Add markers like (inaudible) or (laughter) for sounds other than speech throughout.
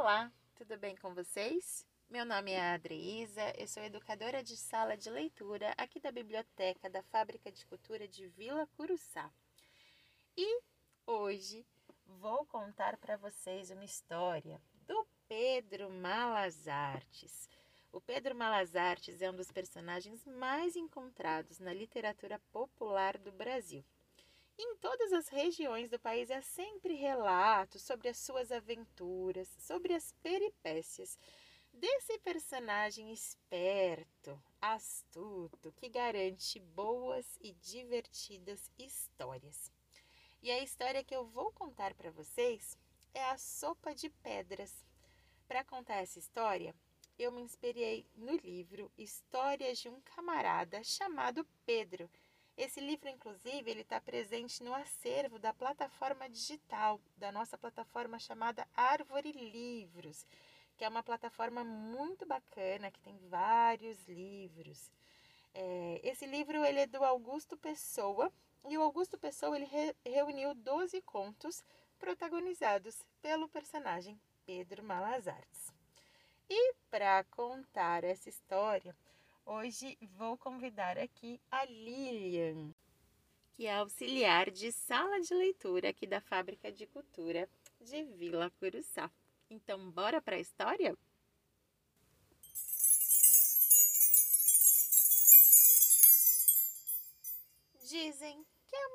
Olá, tudo bem com vocês? Meu nome é Adreísa, eu sou educadora de sala de leitura aqui da Biblioteca da Fábrica de Cultura de Vila Curuçá. E hoje vou contar para vocês uma história do Pedro Malazartes. O Pedro Malazartes é um dos personagens mais encontrados na literatura popular do Brasil. Em todas as regiões do país há sempre relatos sobre as suas aventuras, sobre as peripécias desse personagem esperto, astuto, que garante boas e divertidas histórias. E a história que eu vou contar para vocês é a Sopa de Pedras. Para contar essa história, eu me inspirei no livro Histórias de um Camarada chamado Pedro esse livro, inclusive, ele está presente no acervo da plataforma digital, da nossa plataforma chamada Árvore Livros, que é uma plataforma muito bacana, que tem vários livros. É, esse livro ele é do Augusto Pessoa, e o Augusto Pessoa ele re reuniu 12 contos protagonizados pelo personagem Pedro Malazartes. E para contar essa história, Hoje vou convidar aqui a Lilian, que é auxiliar de sala de leitura aqui da Fábrica de Cultura de Vila Curuçá. Então, bora para a história? Dizem que há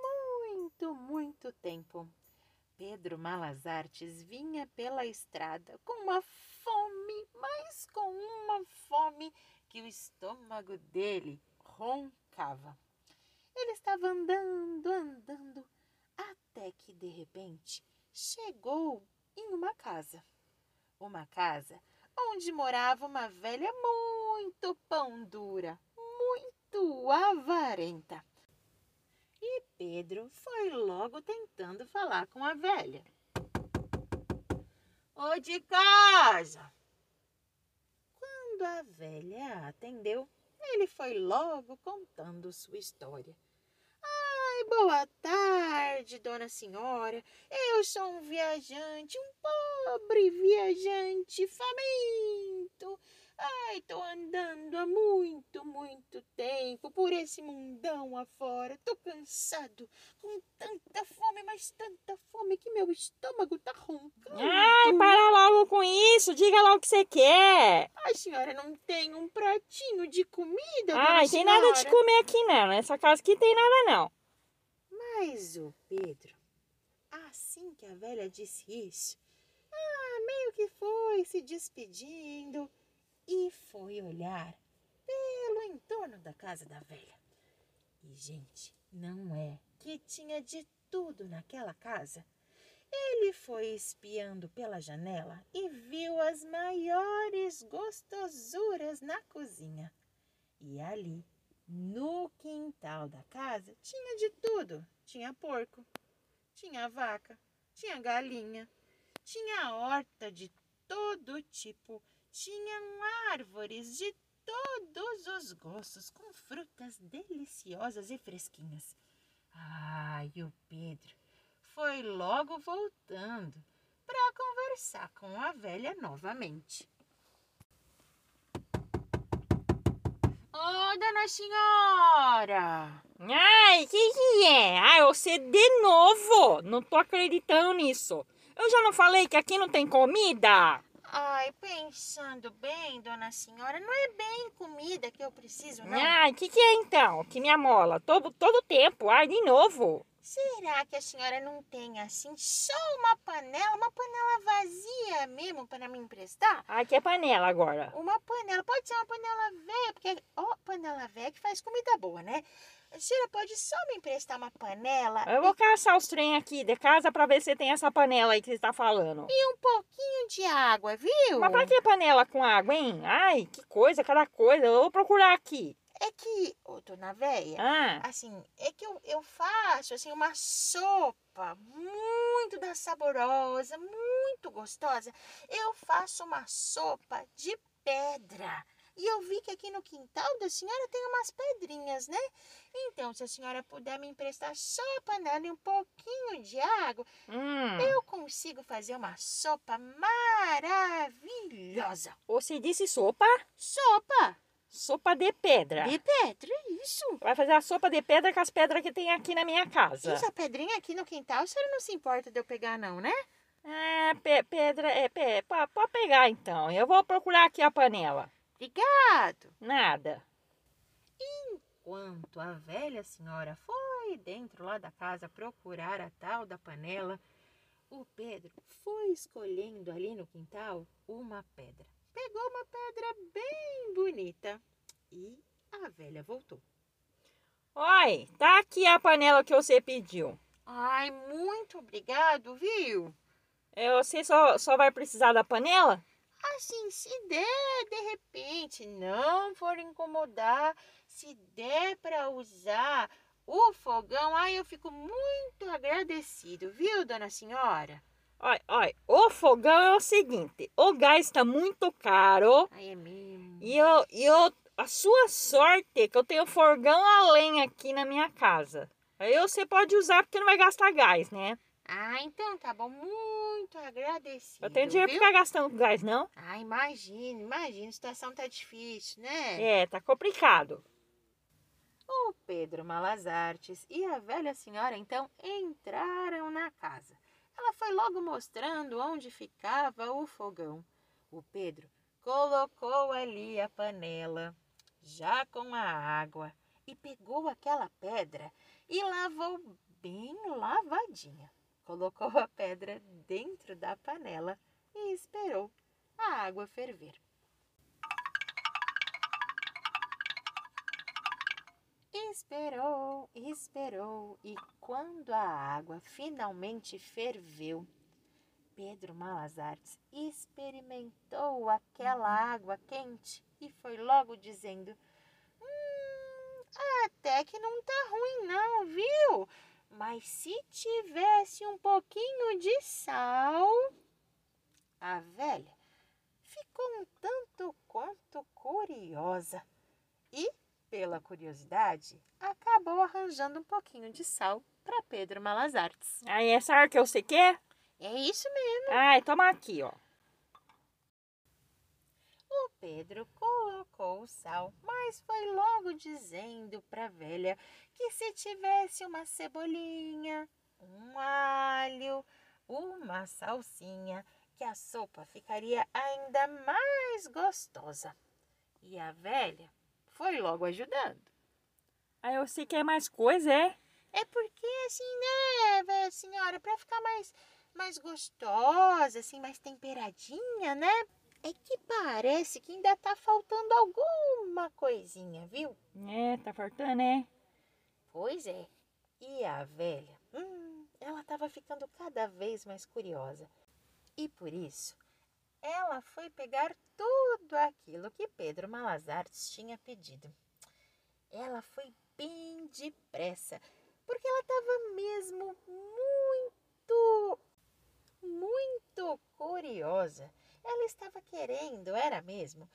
muito, muito tempo, Pedro Malazartes vinha pela estrada com uma fome, mas com uma fome que o estômago dele roncava. Ele estava andando, andando, até que de repente chegou em uma casa. Uma casa onde morava uma velha muito pão dura, muito avarenta. E Pedro foi logo tentando falar com a velha. Ô de casa! Quando a velha atendeu, ele foi logo contando sua história. Ai, boa tarde, dona senhora. Eu sou um viajante, um pobre viajante faminto. Ai, tô andando há muito, muito tempo por esse mundão afora. Tô cansado, com tanta fome, mas tanta fome que meu estômago tá roncando. Ai, para logo com isso. Diga logo o que você quer. A senhora não tem um pratinho de comida, Ai, tem nada de comer aqui não. Nessa casa aqui tem nada não. Mas o Pedro, assim que a velha disse isso, ah, meio que foi se despedindo e foi olhar pelo entorno da casa da velha. E, gente, não é que tinha de tudo naquela casa. Ele foi espiando pela janela e viu as maiores gostosuras na cozinha. E ali, no quintal da casa, tinha de tudo. Tinha porco, tinha vaca, tinha galinha, tinha horta de todo tipo tinham árvores de todos os gostos, com frutas deliciosas e fresquinhas. Ai, o Pedro foi logo voltando para conversar com a velha novamente. Ô, oh, dona senhora! Ai, que que é? Ai, você de novo! Não tô acreditando nisso. Eu já não falei que aqui não tem comida? Ai, pensando bem, dona senhora, não é bem comida que eu preciso, não. Ai, o que, que é então? Que me amola todo, todo tempo. Ai, de novo. Será que a senhora não tem assim só uma panela, uma panela vazia mesmo para me emprestar? Ai, que é panela agora? Uma panela, pode ser uma panela velha, porque ó, panela velha que faz comida boa, né? A senhora pode só me emprestar uma panela? Eu vou caçar os trem aqui de casa para ver se tem essa panela aí que você está falando. E um pouquinho de água, viu? Mas para que panela com água, hein? Ai, que coisa, cada coisa. Eu vou procurar aqui. É que, ô, dona véia, ah. assim, é que eu, eu faço, assim, uma sopa muito da saborosa, muito gostosa. Eu faço uma sopa de pedra. E eu vi que aqui no quintal da senhora tem umas pedrinhas, né? Então, se a senhora puder me emprestar só a panela e um pouquinho de água, Hum, eu consigo fazer uma sopa maravilhosa. você disse sopa? Sopa Sopa de pedra. de pedra, isso. Vai fazer a sopa de pedra com as pedras que tem aqui na minha casa. Essa pedrinha aqui no quintal, a senhora não se importa de eu pegar, não, né? É, pe- pedra, é, pe, po- pode pegar então. Eu vou procurar aqui a panela. Obrigado. Nada. Enquanto a velha senhora foi dentro lá da casa procurar a tal da panela, o Pedro foi escolhendo ali no quintal uma pedra. Pegou uma pedra bem bonita e a velha voltou. Oi, tá aqui a panela que você pediu. Ai, muito obrigado, viu? É, Você só, só vai precisar da panela? Assim, se der, de repente, não for incomodar, se der para usar o fogão, ai, eu fico muito agradecido, viu, dona senhora? Olha, olha, o fogão é o seguinte: o gás está muito caro Ai, é mesmo. e eu, e eu, a sua sorte é que eu tenho fogão a lenha aqui na minha casa. Aí você pode usar porque não vai gastar gás, né? Ah, então tá bom, muito agradecido. Eu tenho dinheiro viu? pra ficar gastando gás, não? Ah, imagina, imagina, a situação tá difícil, né? É, tá complicado. O Pedro Malazartes e a velha senhora então entraram na casa. Ela foi logo mostrando onde ficava o fogão. O Pedro colocou ali a panela, já com a água, e pegou aquela pedra e lavou bem lavadinha. Colocou a pedra dentro da panela e esperou a água ferver. Esperou, esperou, e quando a água finalmente ferveu, Pedro Malazartes experimentou aquela água quente e foi logo dizendo: Hum, até que não tá ruim, não, viu? Mas se tivesse um pouquinho de sal. A velha ficou um tanto quanto curiosa e pela curiosidade, acabou arranjando um pouquinho de sal para Pedro Malazartes. Aí essa hora que você quer? É isso mesmo. Ai, toma aqui, ó. O Pedro colocou o sal, mas foi logo dizendo para a velha que se tivesse uma cebolinha, um alho, uma salsinha, que a sopa ficaria ainda mais gostosa. E a velha foi logo ajudando. Aí você quer mais coisa, é? É porque assim, né, velha senhora, para ficar mais mais gostosa, assim, mais temperadinha, né? É que parece que ainda tá faltando alguma coisinha, viu? É, tá faltando, é? Pois é. E a velha, hum, ela tava ficando cada vez mais curiosa. E por isso, ela foi pegar tudo aquilo que Pedro Malazartes tinha pedido. Ela foi bem depressa, porque ela estava mesmo muito, muito curiosa. Ela estava querendo, era mesmo,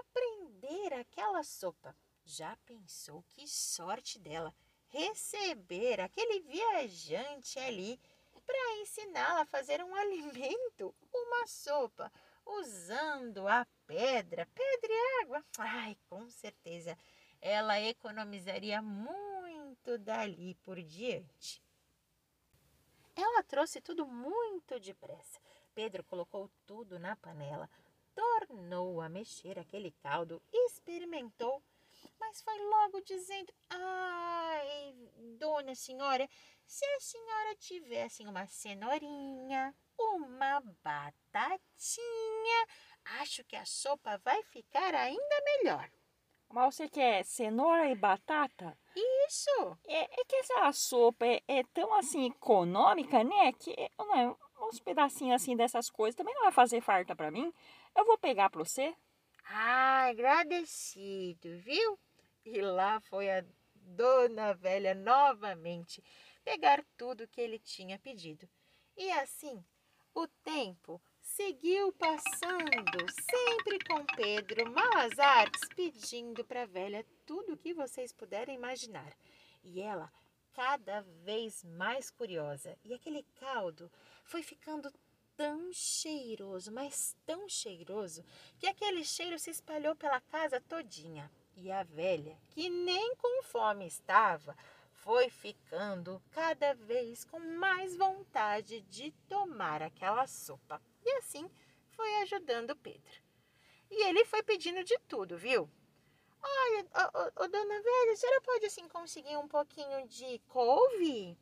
aprender aquela sopa. Já pensou que sorte dela receber aquele viajante ali para ensiná-la a fazer um (laughs) alimento, uma sopa, usando a pedra, pedra e água. Ai, com certeza ela economizaria muito dali por diante. Ela trouxe tudo muito depressa. Pedro colocou tudo na panela, tornou a mexer aquele caldo, experimentou, mas foi logo dizendo: Ai, dona senhora, se a senhora tivesse uma cenourinha, uma batatinha, acho que a sopa vai ficar ainda melhor. Mas você quer cenoura e batata? Isso! É, é que essa sopa é, é tão assim econômica, né? Que né, uns pedacinhos assim dessas coisas também não vai fazer farta pra mim. Eu vou pegar pra você. Ah, agradecido, viu? E lá foi a dona velha novamente pegar tudo que ele tinha pedido. E assim, o tempo seguiu passando, sempre com Pedro Malazartes, pedindo para a velha tudo o que vocês puderem imaginar. E ela cada vez mais curiosa. E aquele caldo foi ficando tão cheiroso, mas tão cheiroso, que aquele cheiro se espalhou pela casa todinha. E a velha, que nem com fome estava, foi ficando cada vez com mais vontade de tomar aquela sopa. E assim foi ajudando Pedro. E ele foi pedindo de tudo, viu? Olha, dona velha, a senhora pode assim conseguir um pouquinho de couve?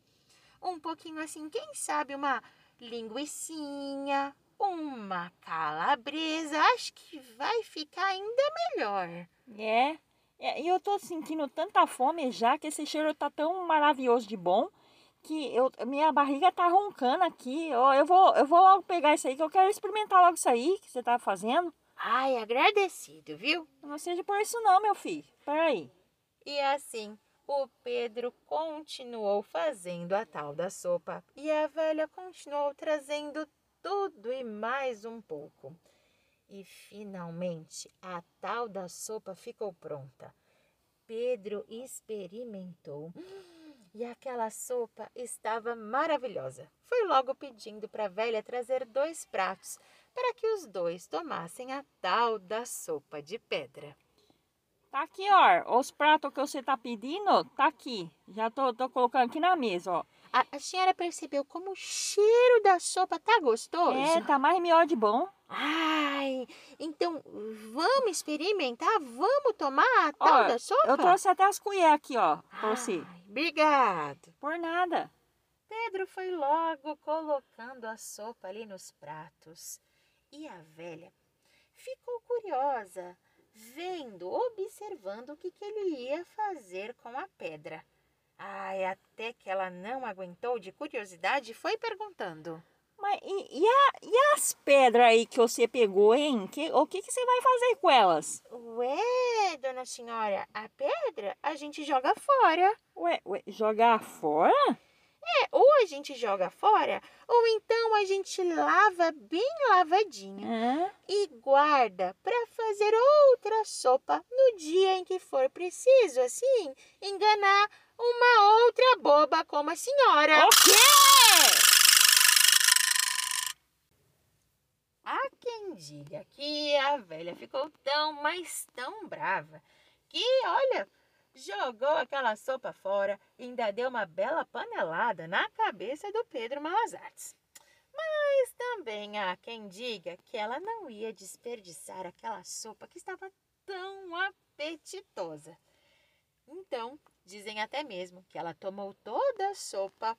Um pouquinho assim, quem sabe uma linguiçinha, uma calabresa. Acho que vai ficar ainda melhor. É, é, e eu tô sentindo tanta fome já que esse cheiro tá tão maravilhoso de bom que eu, minha barriga tá roncando aqui. Eu, eu, vou, eu vou logo pegar isso aí, que eu quero experimentar logo isso aí que você tá fazendo. Ai, agradecido, viu? Não seja por isso não, meu filho. Peraí. E assim, o Pedro continuou fazendo a tal da sopa e a velha continuou trazendo tudo e mais um pouco. E finalmente a tal da sopa ficou pronta. Pedro experimentou e aquela sopa estava maravilhosa. Foi logo pedindo para a velha trazer dois pratos para que os dois tomassem a tal da sopa de pedra. Tá aqui, ó. Os pratos que você tá pedindo, tá aqui. Já tô, tô colocando aqui na mesa, ó. A, a senhora percebeu como o cheiro da sopa tá gostoso? É, tá mais melhor de bom. Ai, então vamos experimentar? Vamos tomar a tal Ó, da sopa? Eu trouxe até as colheres aqui, ó, pra você. Ai, obrigado. Por nada. Pedro foi logo colocando a sopa ali nos pratos. E a velha ficou curiosa, vendo, observando o que, que ele ia fazer com a pedra. Ai, até que ela não aguentou de curiosidade e foi perguntando. Mas e, e, a- e as pedras aí que você pegou, hein? Que, o que, que você vai fazer com elas? Ué, dona senhora, a pedra a gente joga fora. Ué, ué, jogar fora? É, ou a gente joga fora, ou então a gente lava bem lavadinho Hã? e guarda para fazer outra sopa no dia em que for preciso, assim, enganar uma outra boba como a senhora. O quê? Há quem diga que a velha ficou tão, mas tão brava que, olha, jogou aquela sopa fora e ainda deu uma bela panelada na cabeça do Pedro Malazartes. Mas também há quem diga que ela não ia desperdiçar aquela sopa que estava tão apetitosa. Então, dizem até mesmo que ela tomou toda a sopa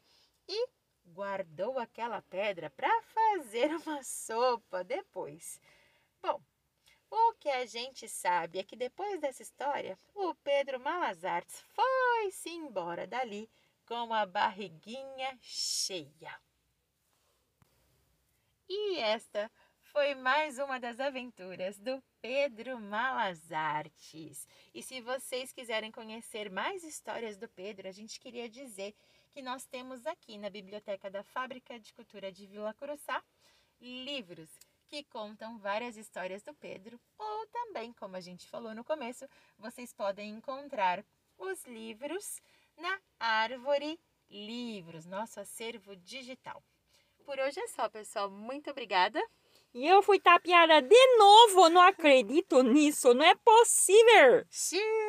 e guardou aquela pedra para fazer uma sopa depois. Que a gente sabe é que depois dessa história, o Pedro Malazartes foi-se embora dali com a barriguinha cheia. E esta foi mais uma das aventuras do Pedro Malazartes. E se vocês quiserem conhecer mais histórias do Pedro, a gente queria dizer que nós temos aqui na Biblioteca da Fábrica de Cultura de Vila Curuçá livros que contam várias histórias do Pedro, ou também, como a gente falou no começo, vocês podem encontrar os livros na Árvore Livros, nosso acervo digital. Por hoje é só, pessoal. Muito obrigada. E eu fui tapeada de novo, não acredito nisso, não é possível. Xiii!